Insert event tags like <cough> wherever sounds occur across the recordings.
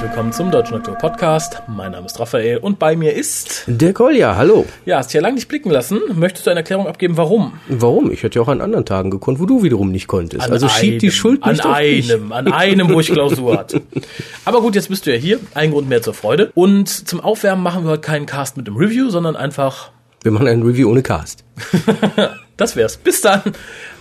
Herzlich willkommen zum Deutschen Doktor Podcast. Mein Name ist Raphael und bei mir ist. Der Kolja, hallo. Ja, hast dich ja lange nicht blicken lassen. Möchtest du eine Erklärung abgeben, warum? Warum? Ich hätte ja auch an anderen Tagen gekonnt, wo du wiederum nicht konntest. An also schieb die einem, Schuld nicht An auf mich. einem, an einem, wo ich Klausur hatte. Aber gut, jetzt bist du ja hier. Ein Grund mehr zur Freude. Und zum Aufwärmen machen wir heute keinen Cast mit dem Review, sondern einfach Wir machen ein Review ohne Cast. <laughs> Das wär's. Bis dann.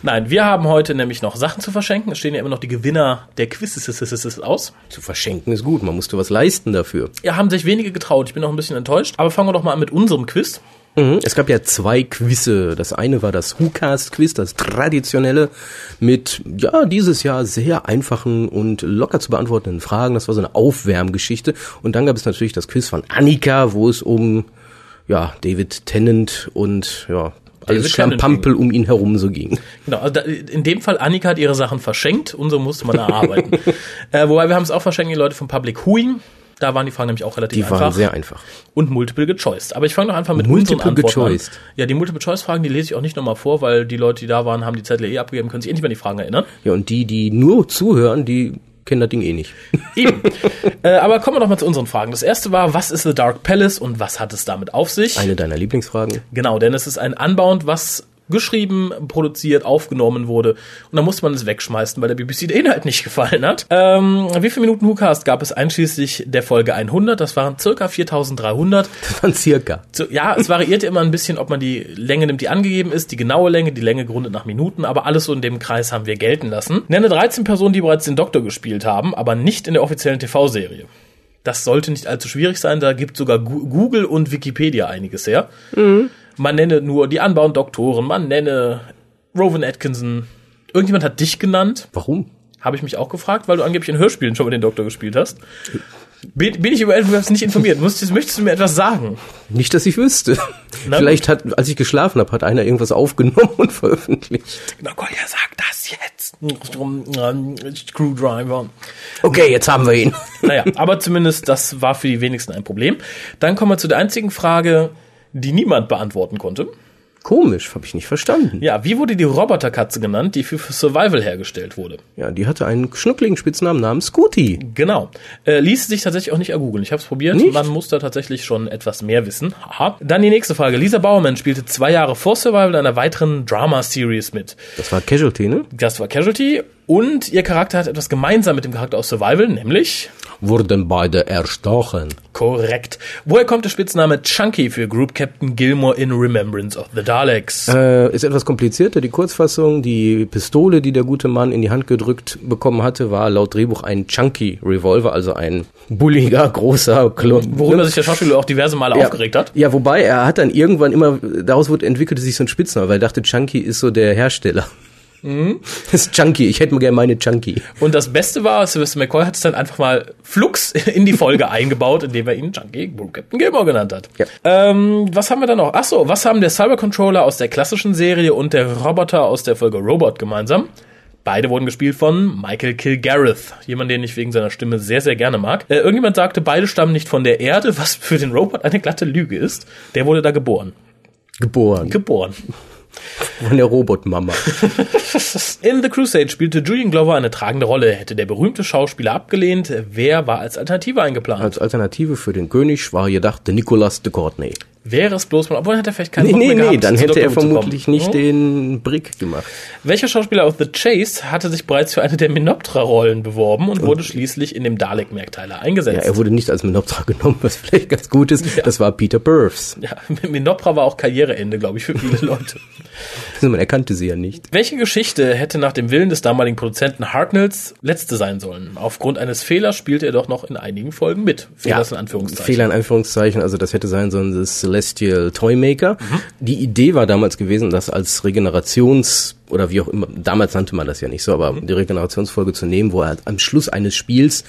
Nein, wir haben heute nämlich noch Sachen zu verschenken. Es stehen ja immer noch die Gewinner der Quizzes aus. Zu verschenken ist gut, man musste was leisten dafür. Ja, haben sich wenige getraut. Ich bin noch ein bisschen enttäuscht. Aber fangen wir doch mal an mit unserem Quiz. Mhm. Es gab ja zwei Quizze. Das eine war das WhoCast-Quiz, das traditionelle, mit, ja, dieses Jahr sehr einfachen und locker zu beantwortenden Fragen. Das war so eine Aufwärmgeschichte. Und dann gab es natürlich das Quiz von Annika, wo es um, ja, David Tennant und, ja, alles Schlampampel um ihn herum so ging. Genau, also da, in dem Fall, Annika hat ihre Sachen verschenkt, unsere musste man erarbeiten. <laughs> äh, wobei wir haben es auch verschenkt, die Leute von Public Huing. Da waren die Fragen nämlich auch relativ Die einfach. waren sehr einfach. und multiple gechoiced. Aber ich fange doch einfach mit Multiple unseren gechoiced. an. Ja, die multiple choice Fragen, die lese ich auch nicht nochmal vor, weil die Leute, die da waren, haben die Zettel eh abgegeben, können sich endlich mal an die Fragen erinnern. Ja, und die, die nur zuhören, die kennen das Ding eh nicht. <laughs> Eben. äh, aber kommen wir doch mal zu unseren Fragen. Das erste war, was ist The Dark Palace und was hat es damit auf sich? Eine deiner Lieblingsfragen. Genau, denn es ist ein Unbound, was geschrieben, produziert, aufgenommen wurde. Und dann musste man es wegschmeißen, weil der BBC der Inhalt nicht gefallen hat. Ähm, wie viele Minuten WhoCast gab es einschließlich der Folge 100? Das waren circa 4300. Das waren circa. Ja, es variierte immer ein bisschen, ob man die Länge nimmt, die angegeben ist, die genaue Länge, die Länge gerundet nach Minuten, aber alles so in dem Kreis haben wir gelten lassen. Nenne 13 Personen, die bereits den Doktor gespielt haben, aber nicht in der offiziellen TV-Serie. Das sollte nicht allzu schwierig sein, da gibt sogar Google und Wikipedia einiges her. Man nenne nur die Unbound-Doktoren, man nenne Rowan Atkinson. Irgendjemand hat dich genannt, Warum? habe ich mich auch gefragt, weil du angeblich in Hörspielen schon mal den Doktor gespielt hast. Bin, bin ich über etwas nicht informiert? Möchtest, möchtest du mir etwas sagen? Nicht, dass ich wüsste. Na Vielleicht hat, als ich geschlafen habe, hat einer irgendwas aufgenommen und <laughs> veröffentlicht. Na Kolja, sag das jetzt. Ähm, Screwdriver. Okay, jetzt haben wir ihn. Naja, aber zumindest das war für die wenigsten ein Problem. Dann kommen wir zu der einzigen Frage, die niemand beantworten konnte. Komisch, habe ich nicht verstanden. Ja, wie wurde die Roboterkatze genannt, die für Survival hergestellt wurde? Ja, die hatte einen schnuckligen Spitznamen namens Scooty. Genau. Äh, ließ sich tatsächlich auch nicht ergoogeln. Ich habe es probiert. Nicht? Man muss da tatsächlich schon etwas mehr wissen. Haha. Dann die nächste Frage. Lisa Bauermann spielte zwei Jahre vor Survival in einer weiteren Drama-Series mit. Das war Casualty, ne? Das war Casualty. Und ihr Charakter hat etwas gemeinsam mit dem Charakter aus Survival, nämlich Wurden beide erstochen. Korrekt. Woher kommt der Spitzname Chunky für Group Captain Gilmore in Remembrance of the Daleks? Äh, ist etwas komplizierter. Die Kurzfassung, die Pistole, die der gute Mann in die Hand gedrückt bekommen hatte, war laut Drehbuch ein Chunky Revolver, also ein bulliger, großer Klon. Worüber sich der Schauspieler auch diverse Male ja, aufgeregt hat. Ja, wobei er hat dann irgendwann immer, daraus wurde, entwickelte sich so ein Spitzname, weil er dachte, Chunky ist so der Hersteller. Mhm. <laughs> Das ist Chunky, ich hätte mal gerne meine Chunky. Und das Beste war, Sylvester McCoy hat es dann einfach mal flux <laughs> in die Folge eingebaut, indem er ihn Chunky Captain Gilmore genannt hat. Ja. Ähm, was haben wir da noch? Ach so, was haben der Cybercontroller aus der klassischen Serie und der Roboter aus der Folge Robot gemeinsam? Beide wurden gespielt von Michael Kilgareth, jemand, den ich wegen seiner Stimme sehr, sehr gerne mag. Äh, irgendjemand sagte, beide stammen nicht von der Erde, was für den Robot eine glatte Lüge ist. Der wurde da geboren. Geboren. Geboren. Von der Robotmama. <laughs> In The Crusade spielte Julian Glover eine tragende Rolle. Hätte der berühmte Schauspieler abgelehnt, wer war als Alternative eingeplant? Als Alternative für den König war gedacht der Nicolas de Courtenay. Wäre es bloß mal, obwohl hätte er vielleicht keinen Nee, Bock nee, mehr gehabt, nee, dann hätte er vermutlich nicht Hm? den Brick gemacht. Welcher Schauspieler aus The Chase hatte sich bereits für eine der Minoptera-Rollen beworben und wurde schließlich in dem Dalek-Mehrteiler Ja, eingesetzt? er wurde nicht als Menoptera <laughs> genommen, was vielleicht ganz gut ist. Das war Peter Burfs. Ja, <laughs> Minoptera war auch Karriereende, glaube ich, für viele Leute. Also <laughs> man erkannte sie ja nicht. Welche Geschichte hätte nach dem Willen des damaligen Produzenten Hartnells letzte sein sollen? Aufgrund eines Fehlers spielte er doch noch in einigen Folgen mit. Fehlers in Anführungszeichen. Fehler in Anführungszeichen, also das hätte sein sollen, das Celestial Toymaker. Die Idee war damals gewesen, das als Regenerations- oder wie auch immer, damals nannte man das ja nicht so, aber die Regenerationsfolge zu nehmen, wo er halt am Schluss eines Spiels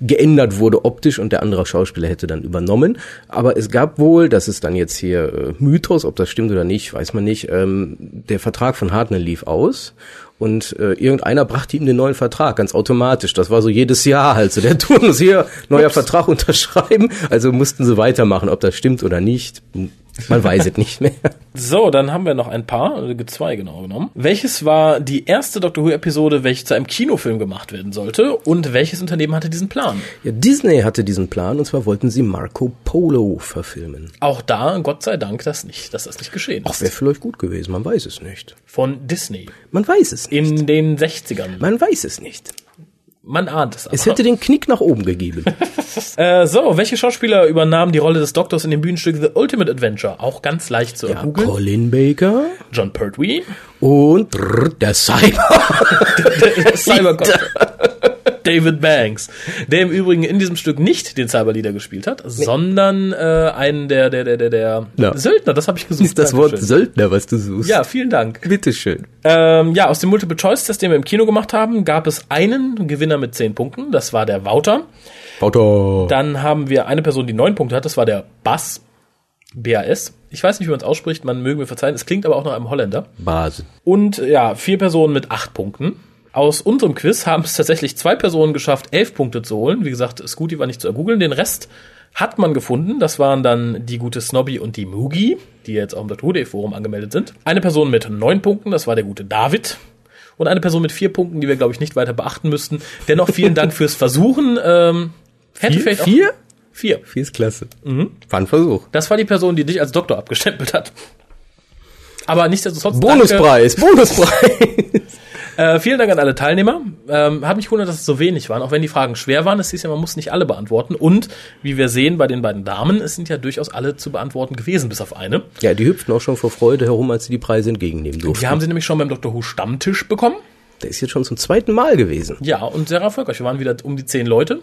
geändert wurde optisch und der andere Schauspieler hätte dann übernommen. Aber es gab wohl, das ist dann jetzt hier äh, Mythos, ob das stimmt oder nicht, weiß man nicht, ähm, der Vertrag von Hartnell lief aus und äh, irgendeiner brachte ihm den neuen Vertrag, ganz automatisch. Das war so jedes Jahr halt so. Der <laughs> Turnus hier, neuer Vertrag unterschreiben. Also mussten sie weitermachen, ob das stimmt oder nicht. Man weiß es nicht mehr. So, dann haben wir noch ein paar, äh, zwei genau genommen. Welches war die erste Doctor Who-Episode, welche zu einem Kinofilm gemacht werden sollte? Und welches Unternehmen hatte diesen Plan? Ja, Disney hatte diesen Plan und zwar wollten sie Marco Polo verfilmen. Auch da, Gott sei Dank, das nicht, dass das nicht geschehen Ach, ist. wäre vielleicht gut gewesen, man weiß es nicht. Von Disney. Man weiß es nicht. In den 60ern. Man weiß es nicht. Man ahnt es aber. Es hätte den Knick nach oben gegeben. <laughs> Äh, so, welche Schauspieler übernahmen die Rolle des Doktors in dem Bühnenstück The Ultimate Adventure? Auch ganz leicht zu Ja. Colin Baker John Pertwee. und drrr, der Cyber. <laughs> Cybercop. <laughs> David Banks, der im Übrigen in diesem Stück nicht den Cyberleader gespielt hat, sondern äh, einen der der der der, der Ja. Söldner. Das habe ich gesucht. ist das Wort Dankeschön. Söldner, was du suchst. Ja, vielen Dank. Bitteschön. Ähm, ja, aus dem Multiple-Choice-Test, den wir im Kino gemacht haben, gab es einen Gewinner mit 10 Punkten. Das war der Wouter. Auto. Dann haben wir eine Person, die 9 Punkte hat. Das war der Bass. BAS. Ich weiß nicht, wie man es ausspricht. Man möge mir verzeihen. Es klingt aber auch nach einem Holländer. Base. Und ja, vier Personen mit 8 Punkten. Aus unserem Quiz haben es tatsächlich zwei Personen geschafft, 11 Punkte zu holen. Wie gesagt, Scooty war nicht zu ergoogeln. Den Rest hat man gefunden. Das waren dann die gute Snobby und die Mugi, die jetzt auch im Dr. Who Forum angemeldet sind. Eine Person mit 9 Punkten, das war der gute David. Und eine Person mit 4 Punkten, die wir, glaube ich, nicht weiter beachten müssten. Dennoch vielen Dank fürs Versuchen. Ähm, hätte Vier? vielleicht Vier? Vier. Vier ist klasse. War ein Versuch. Das war die Person, die dich als Doktor abgestempelt hat. Aber nichtsdestotrotz. Bonuspreis, Bonuspreis. Äh, vielen Dank an alle Teilnehmer. Ähm, hat mich gewundert, dass es so wenig waren, auch wenn die Fragen schwer waren. Es hieß ja, man muss nicht alle beantworten. Und wie wir sehen bei den beiden Damen, es sind ja durchaus alle zu beantworten gewesen, bis auf eine. Ja, die hüpften auch schon vor Freude herum, als sie die Preise entgegennehmen durften. Wir haben sie nämlich schon beim Dr. Who Stammtisch bekommen. Der ist jetzt schon zum zweiten Mal gewesen. Ja, und sehr erfolgreich. Wir waren wieder um die zehn Leute.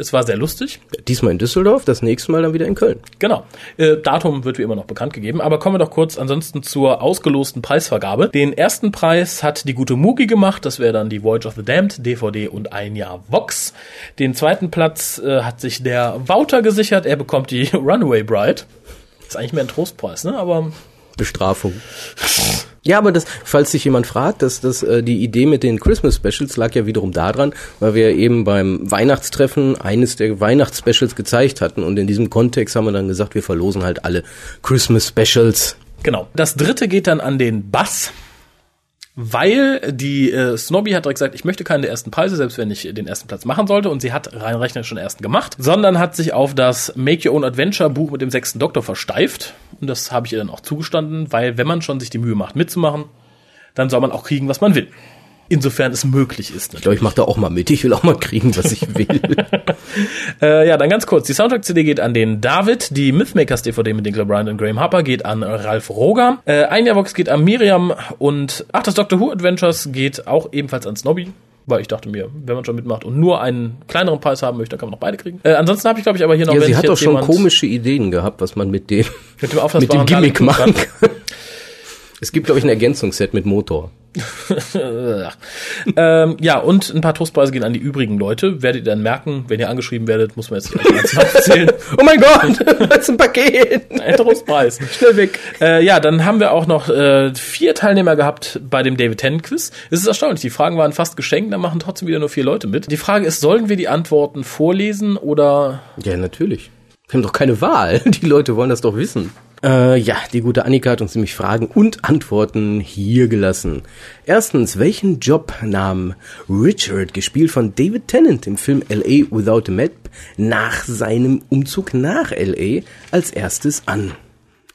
Es war sehr lustig. Diesmal in Düsseldorf, das nächste Mal dann wieder in Köln. Genau. Äh, Datum wird wie immer noch bekannt gegeben, aber kommen wir doch kurz ansonsten zur ausgelosten Preisvergabe. Den ersten Preis hat die gute Mugi gemacht, das wäre dann die Voyage of the Damned, DVD und ein Jahr Vox. Den zweiten Platz äh, hat sich der Wouter gesichert, er bekommt die <laughs> Runaway Bride. Ist eigentlich mehr ein Trostpreis, ne? Aber Bestrafung. Ja, aber das, falls sich jemand fragt, dass das äh, die Idee mit den Christmas Specials lag ja wiederum daran, weil wir eben beim Weihnachtstreffen eines der Weihnachtsspecials gezeigt hatten und in diesem Kontext haben wir dann gesagt, wir verlosen halt alle Christmas Specials. genau. Das dritte geht dann an den Bass. Weil die äh, Snobby hat direkt gesagt, ich möchte keine ersten Preise, selbst wenn ich den ersten Platz machen sollte. Und sie hat rein rechnerisch schon ersten gemacht, sondern hat sich auf das Make Your Own Adventure Buch mit dem sechsten Doktor versteift. Und das habe ich ihr dann auch zugestanden, weil wenn man schon sich die Mühe macht mitzumachen, dann soll man auch kriegen, was man will. Insofern es möglich ist. Ich glaube, ich mache da auch mal mit. Ich will auch mal kriegen, was ich will. <laughs> Äh, ja, dann ganz kurz. Die Soundtrack-CD geht an den David. Die Mythmakers-DVD mit Dinkley Bryant und Graham Harper geht an Ralf Roger. Äh, ein Jahrbox geht an Miriam. Und ach, das Doctor Who Adventures geht auch ebenfalls an Snobby. Weil ich dachte mir, wenn man schon mitmacht und nur einen kleineren Preis haben möchte, dann kann man noch beide kriegen. Äh, ansonsten habe ich, glaube ich, aber hier noch Ja, sie hat doch schon komische Ideen gehabt, was man mit dem, mit dem, mit dem Gimmick machen kann. <laughs> Es gibt, glaube ich, ein Ergänzungsset mit Motor. <laughs> ähm, ja, und ein paar Trostpreise gehen an die übrigen Leute. Werdet ihr dann merken, wenn ihr angeschrieben werdet, muss man jetzt nicht alles <laughs> aufzählen. Oh mein Gott, das ist ein Paket. Ein Trostpreis. Schnell weg. Äh, ja, dann haben wir auch noch äh, vier Teilnehmer gehabt bei dem David Tennant Quiz. Es ist erstaunlich, die Fragen waren fast geschenkt, da machen trotzdem wieder nur vier Leute mit. Die Frage ist, sollen wir die Antworten vorlesen oder Ja, natürlich. Wir haben doch keine Wahl. <laughs> Die Leute wollen das doch wissen. Äh, ja, die gute Annika hat uns nämlich Fragen und Antworten hier gelassen. Erstens, welchen Job nahm Richard, gespielt von David Tennant im Film L.A. Without a Map, nach seinem Umzug nach L.A. als erstes an?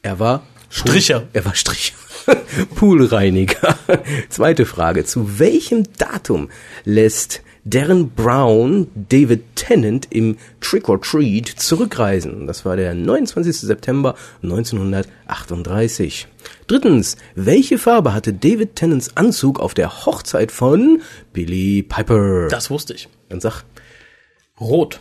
Er war Stricher. Er war Stricher. <laughs> Poolreiniger. <laughs> Zweite Frage. Zu welchem Datum lässt Darren Brown David Tennant im Trick or Treat zurückreisen? Das war der 29. September 1938. Drittens. Welche Farbe hatte David Tennants Anzug auf der Hochzeit von Billy Piper? das wusste ich. Dann sag, Rot.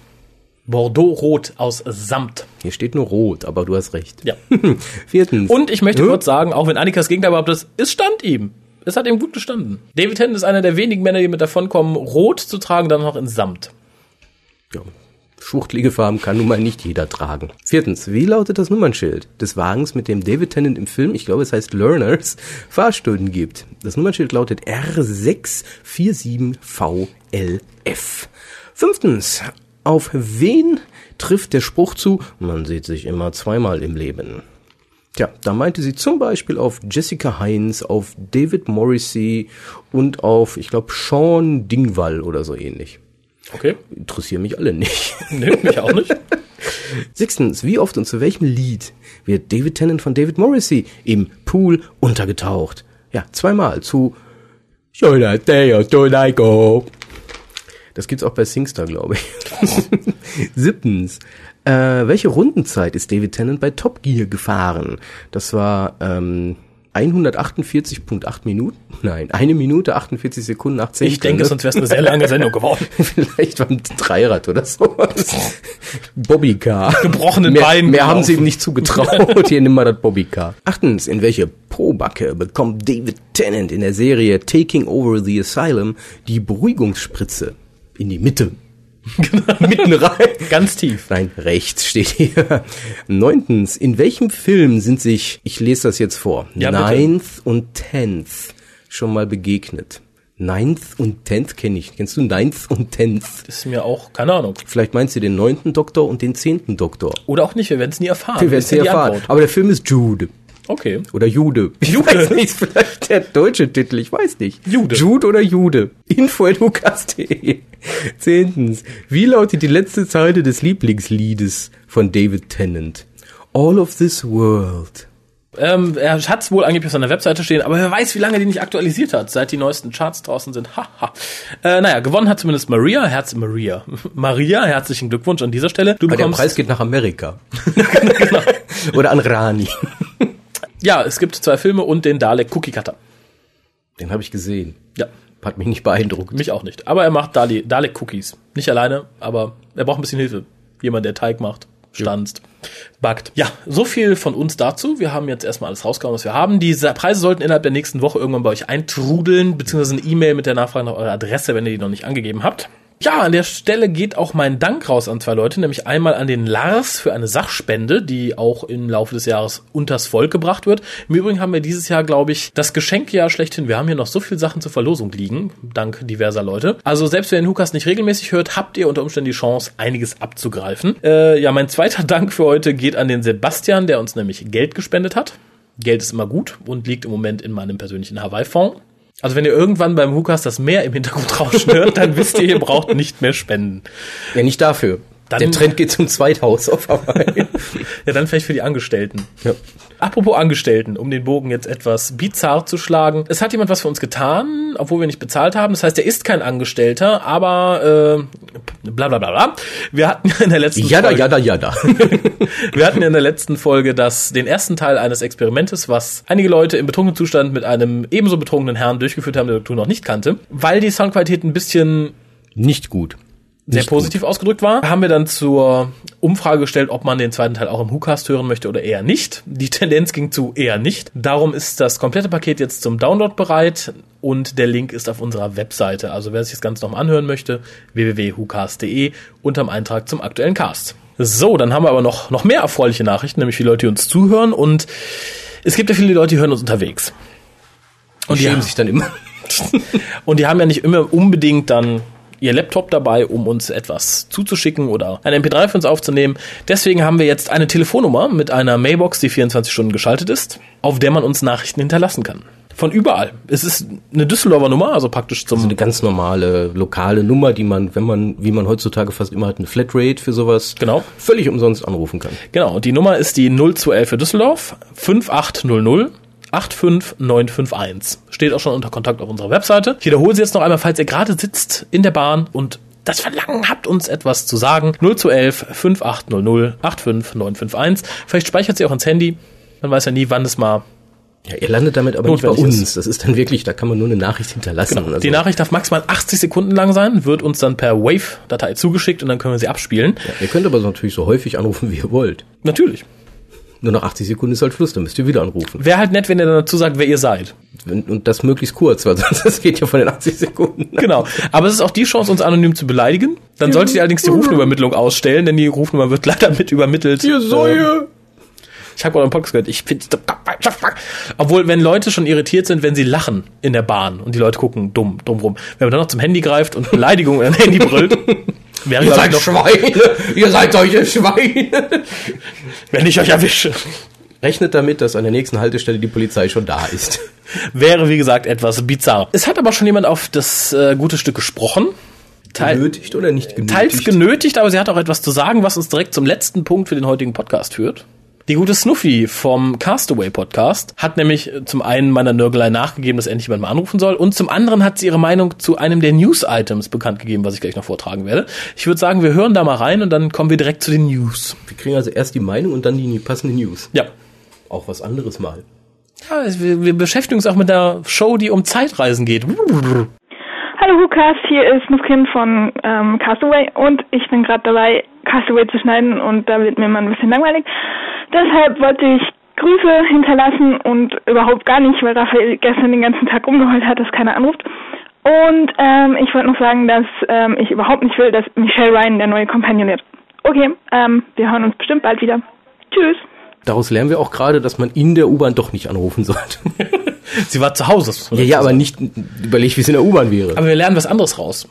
Bordeaux-Rot aus Samt. hier steht nur rot, aber du hast recht. Ja. <laughs> Viertens. Und ich möchte Hm? kurz sagen, auch wenn Annikas Gegenteil behauptet, ist, es stand ihm. Es hat ihm gut gestanden. David Tennant ist einer der wenigen Männer, die mit davonkommen, rot zu tragen, dann noch in Samt. Ja. Schwuchtlige Farben kann nun mal nicht jeder tragen. Viertens, wie lautet das Nummernschild des Wagens, mit dem David Tennant im Film, ich glaube es heißt Learners, Fahrstunden gibt? Das Nummernschild lautet R647VLF. Fünftens, auf wen trifft der Spruch zu, man sieht sich immer zweimal im Leben? Tja, da meinte sie zum Beispiel auf Jessica Heinz, auf David Morrissey und auf, ich glaube, Sean Dingwall oder so ähnlich. Okay. Interessieren mich alle nicht. <laughs> Nee, mich auch nicht. Sechstens, wie oft und zu welchem Lied wird David Tennant von David Morrissey im Pool untergetaucht? Ja, zweimal zu Should I stay or should I go? Das gibt's auch bei Singstar, glaube ich. <laughs> Siebtens, äh, welche Rundenzeit ist David Tennant bei Top Gear gefahren? Das war ähm, 148.8 Minuten? <laughs> Nein, eine Minute, 48 Sekunden, 18 Ich denke, sonst wäre es eine sehr <laughs> lange Sendung geworden. <laughs> Vielleicht beim Dreirad oder sowas. Bobbycar. Gebrochenen mehr, Beinen Mehr haben sie gelaufen. ihm nicht zugetraut. Hier nimm mal das Bobbycar. Achtens, in welche Probacke bekommt David Tennant in der Serie Taking Over the Asylum die Beruhigungsspritze? In die Mitte. Mitten rein. Ganz tief. Nein, rechts steht hier. Neuntens, in welchem Film sind sich, ich lese das jetzt vor, Ja, bitte. Ninth und Tenth schon mal begegnet? Ninth und Tenth kenne ich. Kennst du Ninth und Tenth? Ist mir auch, keine Ahnung. Vielleicht meinst du den neunten Doktor und den zehnten Doktor. Oder auch nicht, wir werden es nie erfahren. Wir werden es die erfahren. Aber der Film ist Jude. Okay. Oder Jude. <laughs> Ich Jude. weiß nicht, ist vielleicht der deutsche Titel, ich weiß nicht. Jude. Jude oder Jude. Info.lukas.de. Zehntens. Wie lautet die letzte Zeile des Lieblingsliedes von David Tennant? All of this world. Ähm, er hat es wohl angeblich auf seiner Webseite stehen, aber wer weiß, wie lange die nicht aktualisiert hat, seit die neuesten Charts draußen sind. Haha. Äh, naja, gewonnen hat zumindest Maria. Herz Maria. <laughs> Maria, herzlichen Glückwunsch an dieser Stelle. Du Aber der Preis geht nach Amerika. <laughs> Genau. Oder an Rani. Ja, es gibt zwei Filme und den Dalek Cookie Cutter. Den habe ich gesehen. Ja, Hat mich nicht beeindruckt. mich auch nicht. Aber er macht Dali, Dalek Cookies. Nicht alleine, aber er braucht ein bisschen Hilfe. Jemand, der Teig macht, stanzt, backt. Ja, so viel von uns dazu. Wir haben jetzt erstmal alles rausgehauen, was wir haben. Diese Preise sollten innerhalb der nächsten Woche irgendwann bei euch eintrudeln, beziehungsweise eine E-Mail mit der Nachfrage nach eurer Adresse, wenn ihr die noch nicht angegeben habt. Ja, an der Stelle geht auch mein Dank raus an zwei Leute, nämlich einmal an den Lars für eine Sachspende, die auch im Laufe des Jahres unters Volk gebracht wird. Im Übrigen haben wir dieses Jahr, glaube ich, das Geschenkjahr schlechthin. Wir haben hier noch so viele Sachen zur Verlosung liegen, dank diverser Leute. Also selbst wenn ihr den Hukas nicht regelmäßig hört, habt ihr unter Umständen die Chance, einiges abzugreifen. Äh, ja, mein zweiter <laughs> Dank für heute geht an den Sebastian, der uns nämlich Geld gespendet hat. Geld ist immer gut und liegt im Moment in meinem persönlichen Hawaii-Fonds. Also wenn ihr irgendwann beim Hukas das Meer im Hintergrund <laughs> rauschen hört, dann wisst ihr, ihr braucht nicht mehr spenden. Ja, nicht dafür. Dann- der Trend geht zum Zweithaus auf Hawaii. <laughs> Ja, dann vielleicht für die Angestellten. ja. Apropos Angestellten, um den Bogen jetzt etwas bizarr zu schlagen. Es hat jemand was für uns getan, obwohl wir nicht bezahlt haben. Das heißt, er ist kein Angestellter, aber äh, bla bla bla bla. Wir hatten in der letzten Jada, Folge, jada, jada. <laughs> wir hatten in der letzten Folge das, den ersten Teil eines Experimentes, was einige Leute im betrunkenen Zustand mit einem ebenso betrunkenen Herrn durchgeführt haben, der Doktor noch nicht kannte. Weil die Soundqualität ein bisschen Nicht gut. Sehr Nicht positiv ausgedrückt war, haben wir dann zur Umfrage gestellt, ob man den zweiten Teil auch im WhoCast hören möchte oder eher nicht. Die Tendenz ging zu eher nicht. Darum ist das komplette Paket jetzt zum Download bereit und der Link ist auf unserer Webseite. Also wer sich das Ganze nochmal anhören möchte, www.hucast.de unterm Eintrag zum aktuellen Cast. So, dann haben wir aber noch, noch mehr erfreuliche Nachrichten, nämlich viele Leute, die uns zuhören und es gibt ja viele Leute, die hören uns unterwegs. Und die ja. schämen sich dann immer. <laughs> Und die haben ja nicht immer unbedingt dann ihr Laptop dabei, um uns etwas zuzuschicken oder ein MP3 für uns aufzunehmen. Deswegen haben wir jetzt eine Telefonnummer mit einer Mailbox, die 24 Stunden geschaltet ist, auf der man uns Nachrichten hinterlassen kann. Von überall. Es ist eine Düsseldorfer Nummer, also praktisch zum So eine ganz normale lokale Nummer, die man, wenn man, wie man heutzutage fast immer hat, eine Flatrate für sowas, Genau. völlig umsonst anrufen kann. Genau, die Nummer ist die 0211 für Düsseldorf 5800 85951. Steht auch schon unter Kontakt auf unserer Webseite. Ich wiederhole sie jetzt noch einmal, falls ihr gerade sitzt in der Bahn und das Verlangen habt, uns etwas zu sagen. 0211 5800 85951. Vielleicht speichert sie auch ins Handy. Man weiß ja nie, wann es mal. Ja, ihr landet damit aber nicht bei uns. Das ist dann wirklich, da kann man nur eine Nachricht hinterlassen. Also, Die Nachricht darf maximal 80 Sekunden lang sein, wird uns dann per Wave-Datei zugeschickt und dann können wir sie abspielen. ja, ihr könnt aber natürlich so häufig anrufen, wie ihr wollt. Natürlich. Nur nach 80 Sekunden ist halt Schluss, dann müsst ihr wieder anrufen. Wäre halt nett, wenn ihr dann dazu sagt, wer ihr seid. Und das möglichst kurz, weil <laughs> sonst das geht ja von den 80 Sekunden. Genau. Aber es ist auch die Chance, uns anonym zu beleidigen. Dann solltet ihr allerdings die Rufnummermittlung ausstellen, denn die Rufnummer wird <laughs> leider mit übermittelt. Ihr Ähm, Säue! Ich habe mal einen Podcast gehört. Ich finde, obwohl, wenn Leute schon irritiert sind, wenn sie lachen in der Bahn und die Leute gucken dumm, dumm rum. Wenn man dann noch zum Handy greift und Beleidigungen an Handy brüllt, <laughs> wäre Ihr seid noch, Schweine! Ihr seid solche Schweine! wenn ich euch erwische. Rechnet damit, dass an der nächsten Haltestelle die Polizei schon da ist. Wäre, wie gesagt, etwas bizarr. Es hat aber schon jemand auf das äh, gute Stück gesprochen. Teil, genötigt oder nicht genötigt? teils genötigt, aber sie hat auch etwas zu sagen, was uns direkt zum letzten Punkt für den heutigen Podcast führt. Die gute Snuffy vom Castaway Podcast hat nämlich zum einen meiner Nörgelei nachgegeben, dass endlich jemand mal anrufen soll und zum anderen hat sie ihre Meinung zu einem der News-Items bekannt gegeben, was ich gleich noch vortragen werde. Ich würde sagen, wir hören da mal rein und dann kommen wir direkt zu den News. Wir kriegen also erst die Meinung und dann die passende News. Ja. Auch was anderes mal. Ja, wir, wir beschäftigen uns auch mit der Show, die um Zeitreisen geht. Hallo Hukas, hier ist Nufkin von ähm, Castaway und ich bin gerade dabei, Castaway zu schneiden und da wird mir mal ein bisschen langweilig. Deshalb wollte ich Grüße hinterlassen und überhaupt gar nicht, weil Raphael gestern den ganzen Tag rumgeheult hat, dass keiner anruft. Und ähm, ich wollte noch sagen, dass ähm, ich überhaupt nicht will, dass Michelle Ryan der neue Companion wird. Okay, ähm, wir hören uns bestimmt bald wieder. Tschüss. Daraus lernen wir auch gerade, dass man in der U-Bahn doch nicht anrufen sollte. <laughs> Sie war zu Hause. ja, ja, aber nicht überlegt, wie es in der U-Bahn wäre. Aber wir lernen was anderes raus.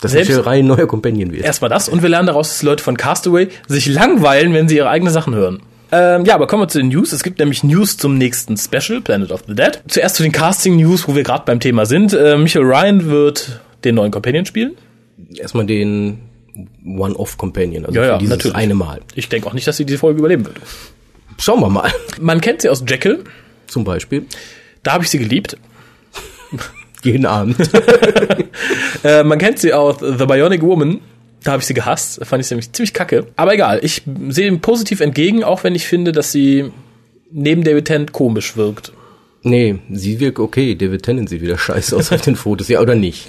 Dass selbst- Ryan neuer Companion wird. Erstmal das und wir lernen daraus, dass Leute von Castaway sich langweilen, wenn sie ihre eigenen Sachen hören. Ähm, ja, aber kommen wir zu den News. Es gibt nämlich News zum nächsten Special, Planet of the Dead. Zuerst zu den Casting-News, wo wir gerade beim Thema sind. Äh, Michael Ryan wird den neuen Companion spielen. Erstmal den One-Off-Companion, also Ja, ja, für dieses natürlich. eine Mal. Ich denke auch nicht, dass sie diese Folge überleben wird. Schauen wir mal. Man kennt sie aus Jekyll. Zum Beispiel. Da habe ich sie geliebt. <laughs> Jeden Abend. <laughs> Äh, man kennt sie aus The Bionic Woman. Da habe ich sie gehasst. Da fand ich sie nämlich ziemlich kacke. Aber egal, ich sehe dem positiv entgegen, auch wenn ich finde, dass sie neben David Tennant komisch wirkt. Nee, sie wirkt okay. David Tennant sieht wieder scheiße aus auf den Fotos. Ja, oder nicht?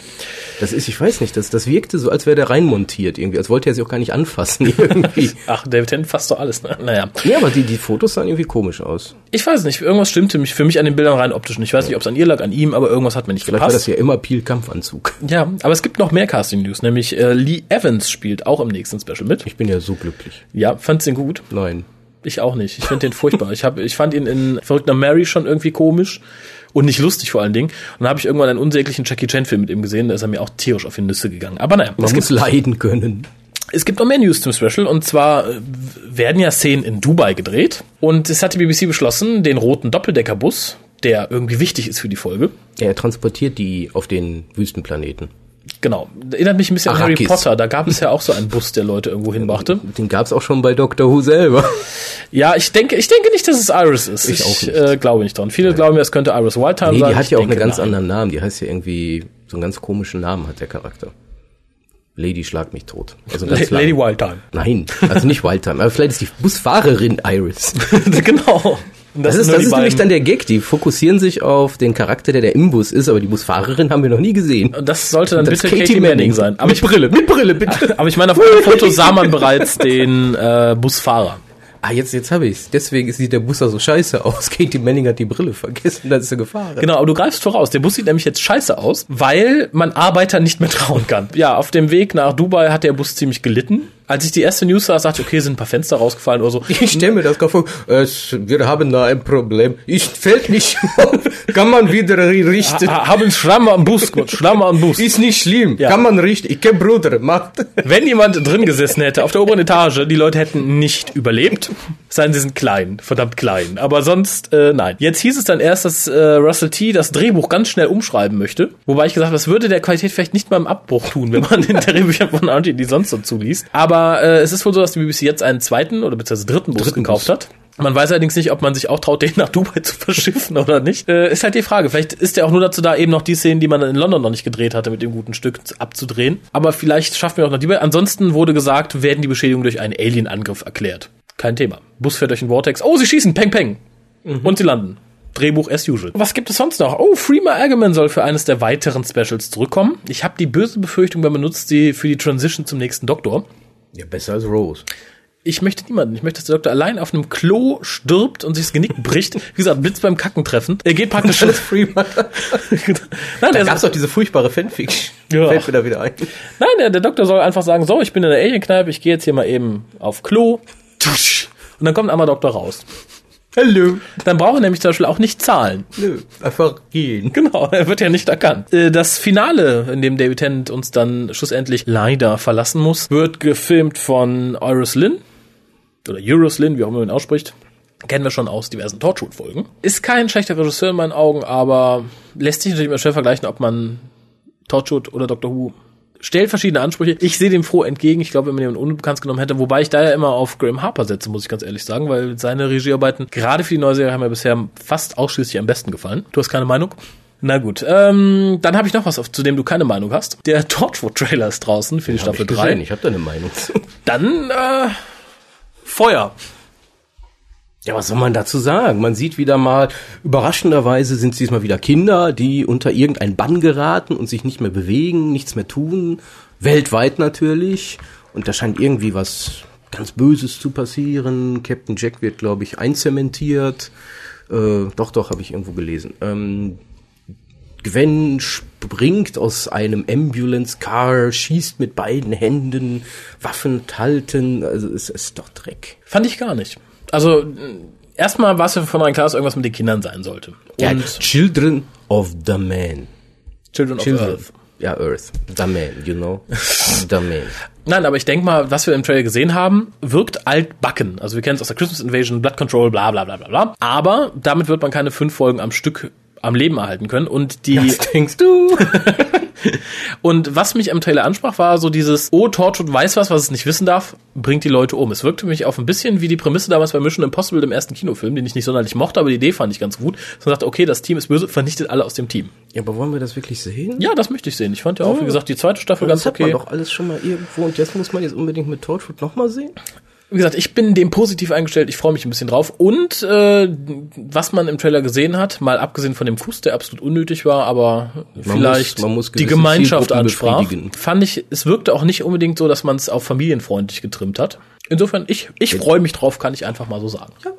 Das ist, ich weiß nicht, das, das wirkte so, als wäre der reinmontiert irgendwie. Als wollte er sie auch gar nicht anfassen <laughs> irgendwie. Ach, David Tennant fasst doch alles, ne? Naja. Nee, aber die, die Fotos sahen irgendwie komisch aus. Ich weiß nicht, irgendwas stimmte mich für mich an den Bildern rein optisch nicht. Ich weiß nicht, ob es an ihr lag, an ihm, aber irgendwas hat mir nicht Vielleicht war das gepasst. ja immer Peel Kampfanzug. Ja, aber es gibt noch mehr Casting-News, nämlich äh, Lee Evans spielt auch im nächsten Special mit. Ich bin ja so glücklich. Ja, fand's den gut. Nein. Ich auch nicht. Ich finde den furchtbar. Ich, hab, ich fand ihn in Verrückter Mary schon irgendwie komisch und nicht lustig vor allen Dingen. Und dann habe ich irgendwann einen unsäglichen Jackie Chan-Film mit ihm gesehen, da ist er mir auch tierisch auf die Nüsse gegangen. Aber naja, Man es muss leiden können. es gibt noch mehr News zum Special und zwar äh, werden ja Szenen in Dubai gedreht und es hat die BBC beschlossen, den roten Doppeldeckerbus, der irgendwie wichtig ist für die Folge, Ja, er transportiert die auf den Wüstenplaneten. Genau. Erinnert mich ein bisschen an Harry Arrakis. Potter. Da gab es ja auch so einen Bus, der Leute irgendwo hinbrachte. <laughs> Den gab's auch schon bei Doctor Who selber. Ja, ich denke, ich denke nicht, dass es Iris ist. Ich auch nicht. Äh, glaube nicht dran. Viele glauben, es könnte Iris Wildtime Nee, sein. die hat Ich ja auch einen ganz nein. anderen Namen. Die heißt ja irgendwie, so einen ganz komischen Namen hat der Charakter. Lady schlag mich tot. Also La. <laughs> Lady Wildtime. Nein, also nicht Wildtime. Aber vielleicht ist die Busfahrerin Iris. <laughs> genau. Und Das, ist, das ist nämlich dann der Gag. Die fokussieren sich auf den Charakter, der der im Bus ist, aber die Busfahrerin haben wir noch nie gesehen. Und das sollte dann Das bitte ist Katie, Manning sein. Aber mit ich, Brille, mit Brille, bitte. <laughs> aber ich meine, auf dem Foto sah man bereits den äh, Busfahrer. Ah, jetzt, jetzt habe ich's. Deswegen sieht der Bus da so scheiße aus. <laughs> Katie Manning hat die Brille vergessen, dann ist sie gefahren. Genau, aber du greifst voraus. Der Bus sieht nämlich jetzt scheiße aus, weil man Arbeiter nicht mehr trauen kann. Ja, auf dem Weg nach Dubai hat der Bus ziemlich gelitten. Als ich die erste News sah, sagte ich, okay, sind ein paar Fenster rausgefallen oder so. <laughs> Ich stelle mir das gerade vor. Es, wir haben da ein Problem. Ich fällt nicht <laughs> auf. Kann man wieder richten. Ha- Haben Schlamm am Bus, Gott, Schlamm am Bus. Ist nicht schlimm. Ja. Kann man richten. Ich kenn Bruder. Macht. Wenn jemand drin gesessen hätte, auf der oberen Etage, die Leute hätten nicht überlebt. Seien sie sind klein, verdammt klein. Aber sonst, äh, nein. Jetzt hieß es dann erst, dass äh, Russell T. das Drehbuch ganz schnell umschreiben möchte. Wobei ich gesagt habe, das würde der Qualität vielleicht nicht mal im Abbruch tun, wenn man <laughs> den Drehbüchern von Archie die sonst so zuliest. Aber äh, es ist wohl so, dass die BBC jetzt einen zweiten oder beziehungsweise dritten Bus Dritten gekauft Bus. hat. Man weiß allerdings nicht, ob man sich auch traut, <laughs> den nach Dubai zu verschiffen oder nicht. Äh, ist halt die Frage. Vielleicht ist er auch nur dazu da, eben noch die Szenen, die man in London noch nicht gedreht hatte, mit dem guten Stück abzudrehen. Aber vielleicht schaffen wir auch noch die. Ansonsten wurde gesagt, werden die Beschädigungen durch einen Alien-Angriff erklärt. Kein Thema. Bus fährt durch den Vortex. Oh, sie schießen. Peng, peng. Und sie landen. Drehbuch as usual. Was gibt es sonst noch? Oh, Freema Aggerman soll für eines der weiteren Specials zurückkommen. Ich habe die böse Befürchtung, man benutzt sie für die Transition zum nächsten Doktor. Ja, besser als Rose. Ich möchte niemanden. Ich möchte, dass der Doktor allein auf einem Klo stirbt und sich das Genick bricht. Wie gesagt, Blitz beim Kacken treffen. Er geht praktisch. Alles Freeman. <laughs> Nein, Da der, gab's doch diese furchtbare Fanfiction. Ja. Fällt mir da wieder ein. nein der, der Doktor soll einfach sagen, so, ich bin in der Alien-Kneipe, ich gehe jetzt hier mal eben auf Klo. Und dann kommt ein anderer Doktor raus. Hallo. Dann braucht er nämlich zum Beispiel auch nicht zahlen. Nö, einfach gehen. Genau, er wird ja nicht erkannt. Äh, Das Finale, in dem David Tennant uns dann schlussendlich leider verlassen muss, wird gefilmt von Iris Lynn. Oder Eurus Lynn, wie auch immer man ihn ausspricht. Kennen wir schon aus diversen Torchwood-Folgen. Ist kein schlechter Regisseur in meinen Augen, aber lässt sich natürlich immer schwer vergleichen, ob man Torchwood oder Doctor Who stellt verschiedene Ansprüche. Ich sehe dem froh entgegen. Ich glaube, wenn man jemanden unbekannt genommen hätte, wobei ich da ja immer auf Graham Harper setze, muss ich ganz ehrlich sagen, weil seine Regiearbeiten gerade für die neue Serie haben mir bisher fast ausschließlich am besten gefallen. Du hast keine Meinung? Na gut, ähm, dann habe ich noch was, auf, zu dem du keine Meinung hast. Der Torchwood-Trailer ist draußen für die Staffel 3. Ich habe da eine Meinung zu. Dann äh, Feuer. Ja, was soll man dazu sagen? Man sieht wieder mal, überraschenderweise sind es diesmal wieder Kinder, die unter irgendeinen Bann geraten und sich nicht mehr bewegen, nichts mehr tun. Weltweit natürlich. Und da scheint irgendwie was ganz Böses zu passieren. Captain Jack wird, glaube ich, einzementiert. Äh, doch, doch, habe ich irgendwo gelesen. Ähm, Gwen springt aus einem Ambulance Car, schießt mit beiden Händen, Waffen halten, also es ist doch Dreck. Fand ich gar nicht. Also erstmal war es ja von rein klar, dass irgendwas mit den Kindern sein sollte. Ja, Children of the Man. Children, Children. of Earth. Ja, Earth. The Man, you know. the Man. <laughs> Nein, aber ich denke mal, was wir im Trailer gesehen haben, wirkt altbacken. Also wir kennen es aus der Christmas Invasion, Blood Control, bla bla bla bla bla. Aber damit wird man keine fünf Folgen am Stück am Leben erhalten können. Und die. Was denkst du? <laughs> und was mich am Trailer ansprach, war so dieses, oh, Torchwood weiß was, was es nicht wissen darf, bringt die Leute um. Es wirkte mich auf ein bisschen wie die Prämisse damals bei Mission Impossible, dem ersten Kinofilm, den ich nicht sonderlich mochte, aber die Idee fand ich ganz gut. So sagte, okay, das Team ist böse, vernichtet alle aus dem Team. Ja, aber wollen wir das wirklich sehen? Ja, das möchte ich sehen. Ich fand ja auch, wie gesagt, die zweite Staffel das ganz hat okay. man doch alles schon mal irgendwo und jetzt muss man jetzt unbedingt mit Torchwood nochmal sehen? Wie gesagt, ich bin dem positiv eingestellt, ich freue mich ein bisschen drauf. Und äh, was man im Trailer gesehen hat, mal abgesehen von dem Kuss, der absolut unnötig war, aber Man vielleicht muss- man muss die Gemeinschaft ansprach, fand ich, es wirkte auch nicht unbedingt so, dass man es auf familienfreundlich getrimmt hat. Insofern, ich, ich freue mich drauf, kann ich einfach mal so sagen. Ja.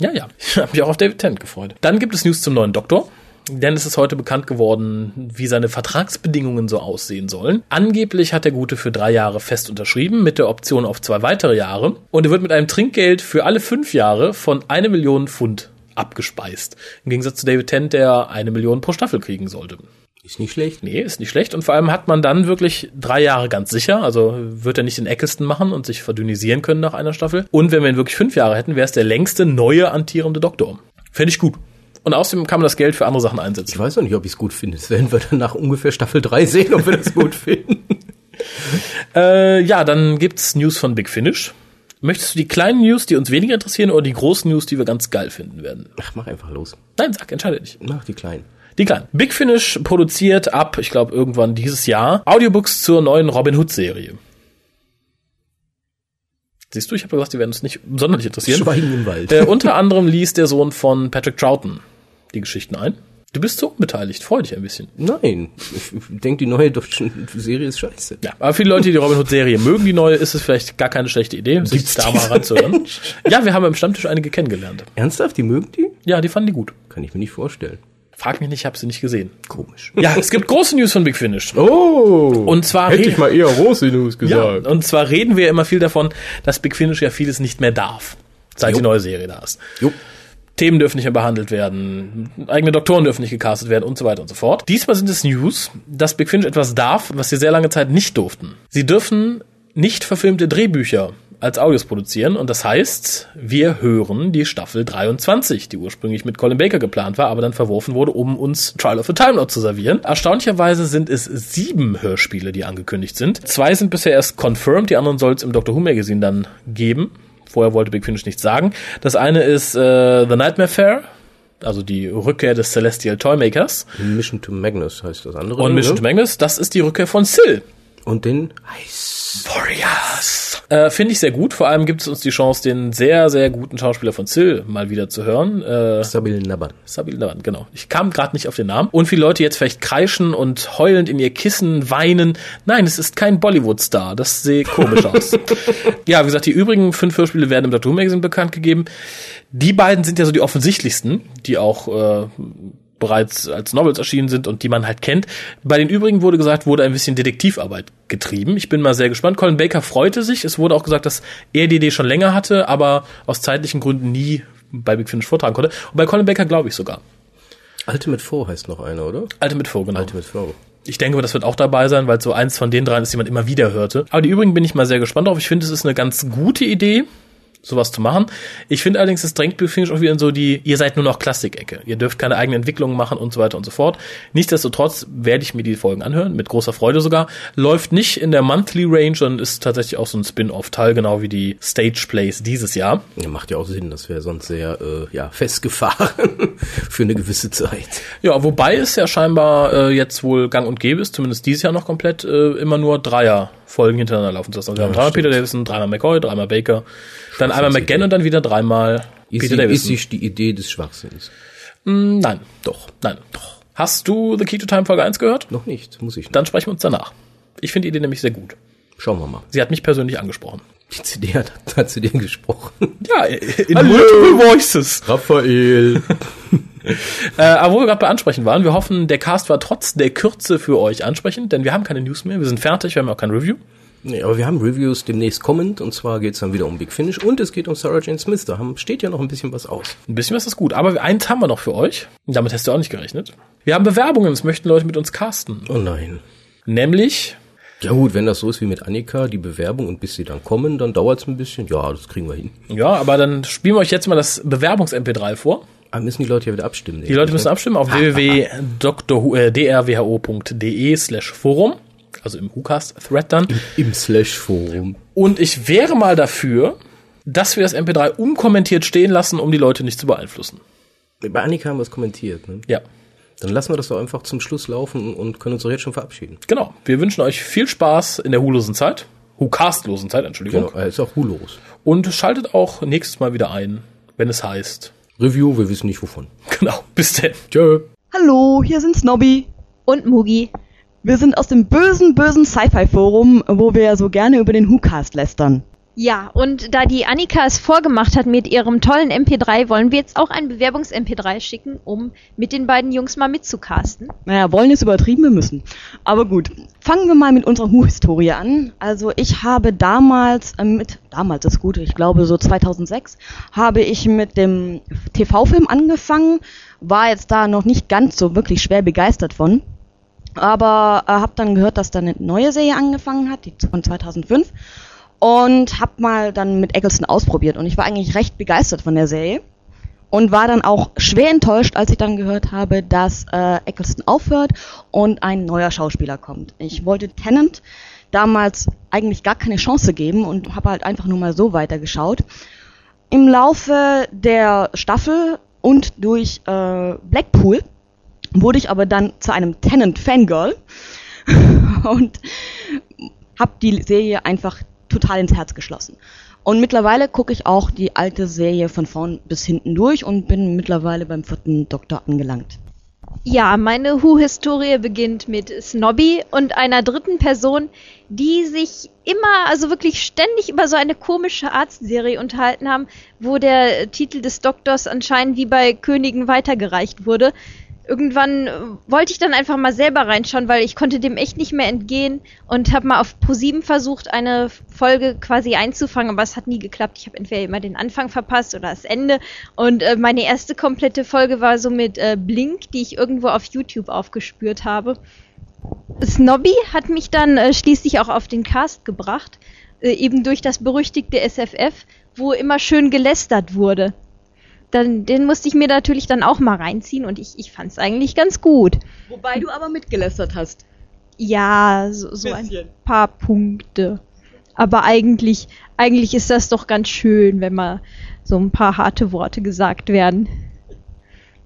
Ja, ja. <laughs> Ich habe mich auch auf David Tennant gefreut. Dann gibt es News zum neuen Doktor. Denn es ist heute bekannt geworden, wie seine Vertragsbedingungen so aussehen sollen. Angeblich hat der Gute für drei Jahre fest unterschrieben, mit der Option auf zwei weitere Jahre. Und er wird mit einem Trinkgeld für alle fünf Jahre von eine Million Pfund abgespeist. Im Gegensatz zu David Tennant, der eine Million pro Staffel kriegen sollte. Ist nicht schlecht. Nee, ist nicht schlecht. Und vor allem hat man dann wirklich drei Jahre ganz sicher. Also wird er nicht den Eccleston machen und sich verdünnisieren können nach einer Staffel. Und wenn wir ihn wirklich fünf Jahre hätten, wäre es der längste neue antierende Doktor. Fände ich gut. Und außerdem kann man das Geld für andere Sachen Ich einsetzen. weiß noch nicht, ob ich es gut finde. Das werden wir dann nach ungefähr Staffel 3 sehen, ob wir das gut <laughs> finden. Äh, ja, dann gibt's News von Big Finish. Möchtest du die kleinen News, die uns weniger interessieren, oder die großen News, die wir ganz geil finden werden? Ach, mach einfach los. Nein, sag, entscheide dich. Mach die kleinen. Die kleinen. Big Finish produziert ab, ich glaube, irgendwann dieses Jahr Audiobooks zur neuen Robin Hood-Serie. Siehst du, ich habe gesagt, die werden uns nicht sonderlich interessieren. Schweigen im Wald. Äh, unter anderem liest der Sohn von Patrick Troughton die Geschichten ein. Du bist so unbeteiligt, freu dich ein bisschen. Nein, ich denke, die neue deutsche Serie ist scheiße. Ja, aber viele Leute, die die Robin Hood Serie mögen, die neue, ist es vielleicht gar keine schlechte Idee, sich Gibt's da die mal ranzuhören. <laughs> Ja, wir haben am Stammtisch einige kennengelernt. Ernsthaft, die mögen die? Ja, die fanden die gut. Kann ich mir nicht vorstellen. Frag mich nicht, ich habe sie nicht gesehen. Komisch. Ja, es gibt große News von Big Finish. Oh! Und zwar hätte ich mal eher große News Ja, gesagt. und zwar reden wir immer viel davon, dass Big Finish ja vieles nicht mehr darf, seit Jo. die neue Serie da ist. Jo. Themen dürfen nicht mehr behandelt werden, eigene Doktoren dürfen nicht gecastet werden und so weiter und so fort. Diesmal sind es News, dass Big Finish etwas darf, was sie sehr lange Zeit nicht durften. Sie dürfen nicht verfilmte Drehbücher als Audios produzieren und das heißt, wir hören die Staffel 23, die ursprünglich mit Colin Baker geplant war, aber dann verworfen wurde, um uns Trial of the Time Lord zu servieren. Erstaunlicherweise sind es sieben Hörspiele, die angekündigt sind. Zwei sind bisher erst confirmed, die anderen soll es im Doctor Who Magazine dann geben. Vorher wollte Big Finish nichts sagen. Das eine ist äh, The Nightmare Fair, also die Rückkehr des Celestial Toymakers. Mission to Magnus heißt das andere. Und ne? Mission to Magnus, das ist die Rückkehr von Syl. Und den Heiß. Warriors. Äh, Finde ich sehr gut. Vor allem gibt es uns die Chance, den sehr, sehr guten Schauspieler von Syl mal wieder zu hören. Äh, Sabil Naban. Sabil Naban, genau. Ich kam gerade nicht auf den Namen. Und viele Leute jetzt vielleicht kreischen und heulend in ihr Kissen weinen. Nein, es ist kein Bollywood-Star. Das sehe komisch aus. <laughs> ja, wie gesagt, die übrigen fünf Hörspiele werden im Who Magazine bekannt gegeben. Die beiden sind ja so die offensichtlichsten, die auch äh, bereits als Novels erschienen sind und die man halt kennt. Bei den übrigen wurde gesagt, wurde ein bisschen Detektivarbeit getrieben. Ich bin mal sehr gespannt. Colin Baker freute sich. Es wurde auch gesagt, dass er die Idee schon länger hatte, aber aus zeitlichen Gründen nie bei Big Finish vortragen konnte. Und bei Colin Baker glaube ich sogar. Ultimate Four heißt noch einer, oder? Ultimate Four, genau. Ultimate Four. Ich denke, das wird auch dabei sein, weil so eins von den dreien ist, die man immer wieder hörte. Aber die übrigen bin ich mal sehr gespannt drauf. Ich finde, es ist eine ganz gute Idee. Sowas zu machen. Ich finde allerdings, es drängt Big Finish auch wieder in so die, ihr seid nur noch Klassikecke. Ihr dürft keine eigenen Entwicklungen machen und so weiter und so fort. Nichtsdestotrotz werde ich mir die Folgen anhören, mit großer Freude sogar. Läuft nicht in der Monthly Range, sondern ist tatsächlich auch so ein Spin-off-Teil, genau wie die Stage Plays dieses Jahr. Ja, macht ja auch Sinn, das wäre sonst sehr äh, ja, festgefahren <laughs> für eine gewisse Zeit. Ja, wobei es ja scheinbar äh, jetzt wohl gang und gäbe ist, zumindest dieses Jahr noch komplett, äh, immer nur Dreier Folgen hintereinander laufen zu lassen. Also wir Ja, haben dreimal stimmt. Peter Davison, dreimal McCoy, dreimal Baker, dann einmal McGann und dann wieder dreimal Ist, Peter die, ist Davison. sich die Idee des Schwachsinns? Mm, Nein, doch, nein, doch. Hast du The Key to Time Folge 1 gehört? Noch nicht, muss ich noch. Dann sprechen wir uns danach. Ich finde die Idee nämlich sehr gut. Schauen wir mal. Sie hat mich persönlich angesprochen. Die CD hat, hat zu dir gesprochen. Ja, in Hallo. multiple voices. Raphael. <laughs> <laughs> Äh, aber wo wir gerade bei Ansprechen waren, wir hoffen, der Cast war trotz der Kürze für euch ansprechend, denn wir haben keine News mehr, wir sind fertig, wir haben auch kein Review. Nee, aber wir haben Reviews demnächst kommend und zwar geht's dann wieder um Big Finish und es geht um Sarah Jane Smith. Da haben, steht ja noch ein bisschen was aus. Ein bisschen was ist gut, aber eins haben wir noch für euch. Damit hast du auch nicht gerechnet. Wir haben Bewerbungen, es möchten Leute mit uns casten. Oh nein. Nämlich, Ja gut, wenn das so ist wie mit Annika, die Bewerbung und bis sie dann kommen, dann dauert's ein bisschen. Ja, das kriegen wir hin. ja, aber dann spielen wir euch jetzt mal das Bewerbungs-MP3 vor. Aber müssen die Leute ja wieder abstimmen. Die Leute müssen abstimmen auf <laughs> www.drwho.de slash Forum, also im WhoCast-Thread dann. Im Slash-Forum. Und ich wäre mal dafür, dass wir das MP3 unkommentiert stehen lassen, um die Leute nicht zu beeinflussen. Bei Annika haben wir es kommentiert. Ne? Ja, Dann lassen wir das doch einfach zum Schluss laufen und können uns doch jetzt schon verabschieden. genau. Wir wünschen euch viel Spaß in der Hu-losen Zeit. Hu-castlosen Zeit, Entschuldigung. Genau, äh, ist auch Hulos. Und schaltet auch nächstes Mal wieder ein, wenn es heißt. Review, wir wissen nicht wovon. <laughs> Genau, bis denn. Tschö. Hallo, hier sind Snobby. Und Mugi. Wir sind aus dem bösen, bösen Sci-Fi-Forum, wo wir ja so gerne über den WhoCast lästern. Ja, und da die Annika es vorgemacht hat mit ihrem tollen MP3, wollen wir jetzt auch ein Bewerbungs-MP3 schicken, um mit den beiden Jungs mal mitzucasten. Naja, wollen ist übertrieben, wir müssen. Aber gut, fangen wir mal mit unserer Who-Historie an. Also ich habe damals, äh, mit, damals ist gut, ich glaube so 2006, habe ich mit dem TV-Film angefangen, war jetzt da noch nicht ganz so wirklich schwer begeistert von. Aber äh, habe dann gehört, dass da eine neue Serie angefangen hat, die von 2005. Und habe mal dann mit Eccleston ausprobiert. Und ich war eigentlich recht begeistert von der Serie. Und war dann auch schwer enttäuscht, als ich dann gehört habe, dass äh, Eccleston aufhört und ein neuer Schauspieler kommt. Ich wollte Tennant damals eigentlich gar keine Chance geben und habe halt einfach nur mal so weitergeschaut. Im Laufe der Staffel und durch äh, Blackpool wurde ich aber dann zu einem Tennant-Fangirl <laughs> und habe die Serie einfach total ins Herz geschlossen. Und mittlerweile gucke ich auch die alte Serie von vorn bis hinten durch und bin mittlerweile beim vierten Doktor angelangt. Ja, meine Who-Historie beginnt mit Snobby und einer dritten Person, die sich immer, also wirklich ständig über so eine komische Arztserie unterhalten haben, wo der Titel des Doktors anscheinend wie bei Königen weitergereicht wurde. Irgendwann äh, wollte ich dann einfach mal selber reinschauen, weil ich konnte dem echt nicht mehr entgehen und habe mal auf ProSieben versucht, eine Folge quasi einzufangen, aber es hat nie geklappt. Ich habe entweder immer den Anfang verpasst oder das Ende. Und äh, meine erste komplette Folge war so mit äh, Blink, die ich irgendwo auf YouTube aufgespürt habe. Snobby hat mich dann äh, schließlich auch auf den Cast gebracht, äh, eben durch das berüchtigte SFF, wo immer schön gelästert wurde. Dann, den musste ich mir natürlich dann auch mal reinziehen und ich, ich fand es eigentlich ganz gut. Wobei du aber mitgelästert hast. Ja, so, so ein paar Punkte. Aber eigentlich, eigentlich ist das doch ganz schön, wenn mal so ein paar harte Worte gesagt werden.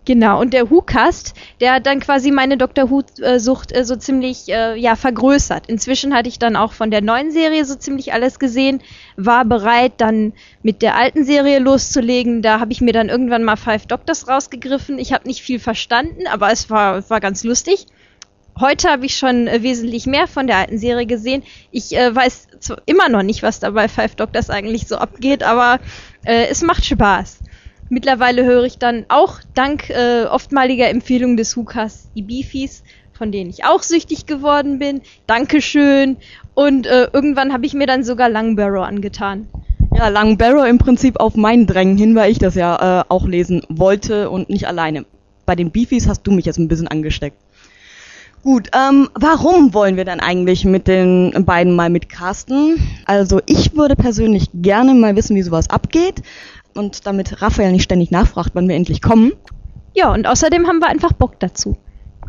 Genau, und der Who-Cast, der hat dann quasi meine Dr. Who-Sucht äh, so ziemlich äh, ja, vergrößert. Inzwischen hatte ich dann auch von der neuen Serie so ziemlich alles gesehen, war bereit, dann mit der alten Serie loszulegen. Da habe ich mir dann irgendwann mal Five Doctors rausgegriffen. Ich habe nicht viel verstanden, aber es war, war ganz lustig. Heute habe ich schon äh, wesentlich mehr von der alten Serie gesehen. Ich äh, weiß zwar immer noch nicht, was da bei Five Doctors eigentlich so abgeht, aber äh, es macht Spaß. Mittlerweile höre ich dann auch dank äh, oftmaliger Empfehlung des Hukas die Beefies, von denen ich auch süchtig geworden bin. Dankeschön. Und äh, irgendwann habe ich mir dann sogar Langbarrow angetan. Ja, Lang Barrow im Prinzip auf mein Drängen hin, weil ich das ja äh, auch lesen wollte und nicht alleine. Bei den Beefies hast du mich jetzt ein bisschen angesteckt. Gut, ähm, warum wollen wir dann eigentlich mit den beiden mal mitcasten? Also ich würde persönlich gerne mal wissen, wie sowas abgeht. Und damit Raphael nicht ständig nachfragt, wann wir endlich kommen. Ja, und außerdem haben wir einfach Bock dazu.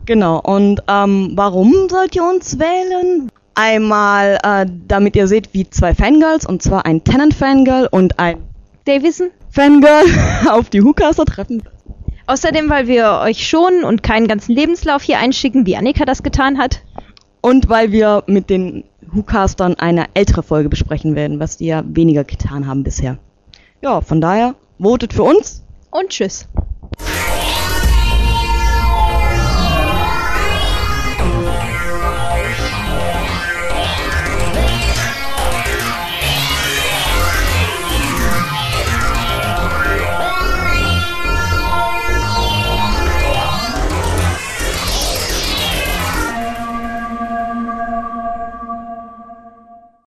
Genau, und ähm, warum sollt ihr uns wählen? Einmal, äh, damit ihr seht, wie zwei Fangirls, und zwar ein Tenant-Fangirl und ein Davison? Fangirl <laughs> auf die Hookcaster treffen. Außerdem, weil wir euch schonen und keinen ganzen Lebenslauf hier einschicken, wie Annika das getan hat. Und weil wir mit den Hookcastern eine ältere Folge besprechen werden, was die ja weniger getan haben bisher ja, von daher, votet für uns und tschüss.